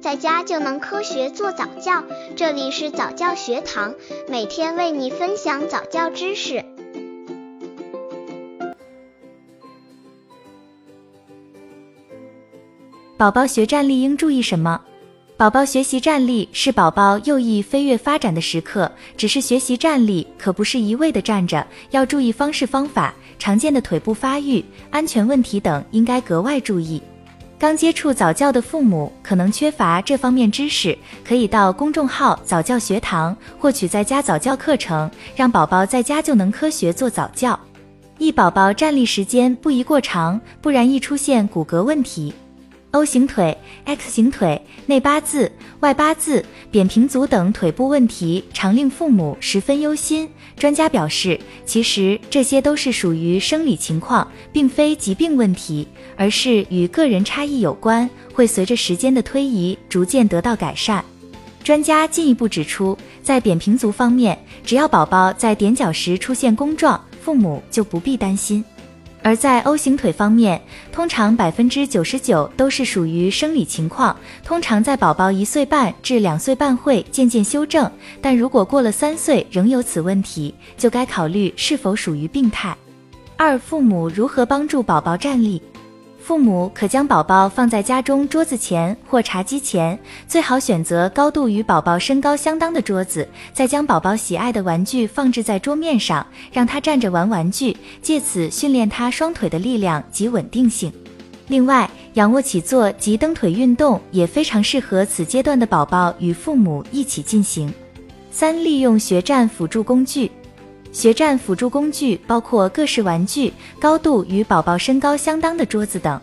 在家就能科学做早教。这里是早教学堂，每天为你分享早教知识。宝宝学站立应注意什么？宝宝学习站立是宝宝右翼飞跃发展的时刻，只是学习站立可不是一味的站着，要注意方式方法、常见的腿部发育、安全问题等，应该格外注意。刚接触早教的父母可能缺乏这方面知识，可以到公众号早教学堂获取在家早教课程，让宝宝在家就能科学做早教。一宝宝站立时间不宜过长，不然易出现骨骼问题。O 型腿、X 型腿、内八字、外八字、扁平足等腿部问题，常令父母十分忧心。专家表示，其实这些都是属于生理情况，并非疾病问题，而是与个人差异有关，会随着时间的推移逐渐得到改善。专家进一步指出，在扁平足方面，只要宝宝在踮脚时出现弓状，父母就不必担心。而在 O 型腿方面，通常百分之九十九都是属于生理情况，通常在宝宝一岁半至两岁半会渐渐修正，但如果过了三岁仍有此问题，就该考虑是否属于病态。二、父母如何帮助宝宝站立？父母可将宝宝放在家中桌子前或茶几前，最好选择高度与宝宝身高相当的桌子，再将宝宝喜爱的玩具放置在桌面上，让他站着玩玩具，借此训练他双腿的力量及稳定性。另外，仰卧起坐及蹬腿运动也非常适合此阶段的宝宝与父母一起进行。三、利用学站辅助工具。学站辅助工具包括各式玩具、高度与宝宝身高相当的桌子等。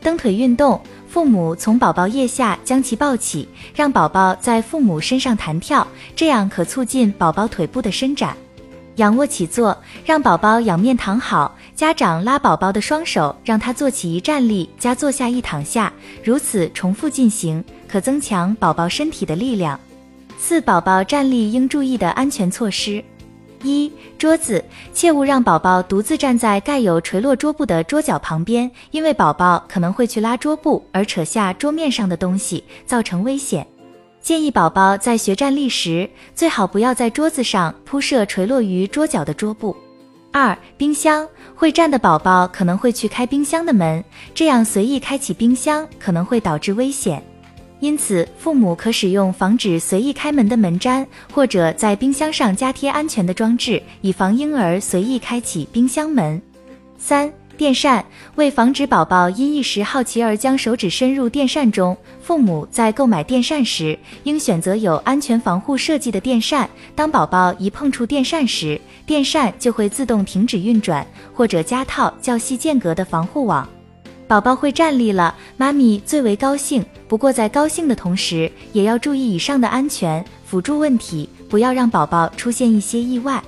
蹬腿运动，父母从宝宝腋下将其抱起，让宝宝在父母身上弹跳，这样可促进宝宝腿部的伸展。仰卧起坐，让宝宝仰面躺好，家长拉宝宝的双手，让他坐起一站立加坐下一躺下，如此重复进行，可增强宝宝身体的力量。四、宝宝站立应注意的安全措施。一桌子，切勿让宝宝独自站在盖有垂落桌布的桌角旁边，因为宝宝可能会去拉桌布而扯下桌面上的东西，造成危险。建议宝宝在学站立时，最好不要在桌子上铺设垂落于桌角的桌布。二冰箱，会站的宝宝可能会去开冰箱的门，这样随意开启冰箱可能会导致危险。因此，父母可使用防止随意开门的门粘，或者在冰箱上加贴安全的装置，以防婴儿随意开启冰箱门。三、电扇，为防止宝宝因一时好奇而将手指伸入电扇中，父母在购买电扇时，应选择有安全防护设计的电扇。当宝宝一碰触电扇时，电扇就会自动停止运转，或者加套较细间隔的防护网。宝宝会站立了，妈咪最为高兴。不过在高兴的同时，也要注意以上的安全辅助问题，不要让宝宝出现一些意外。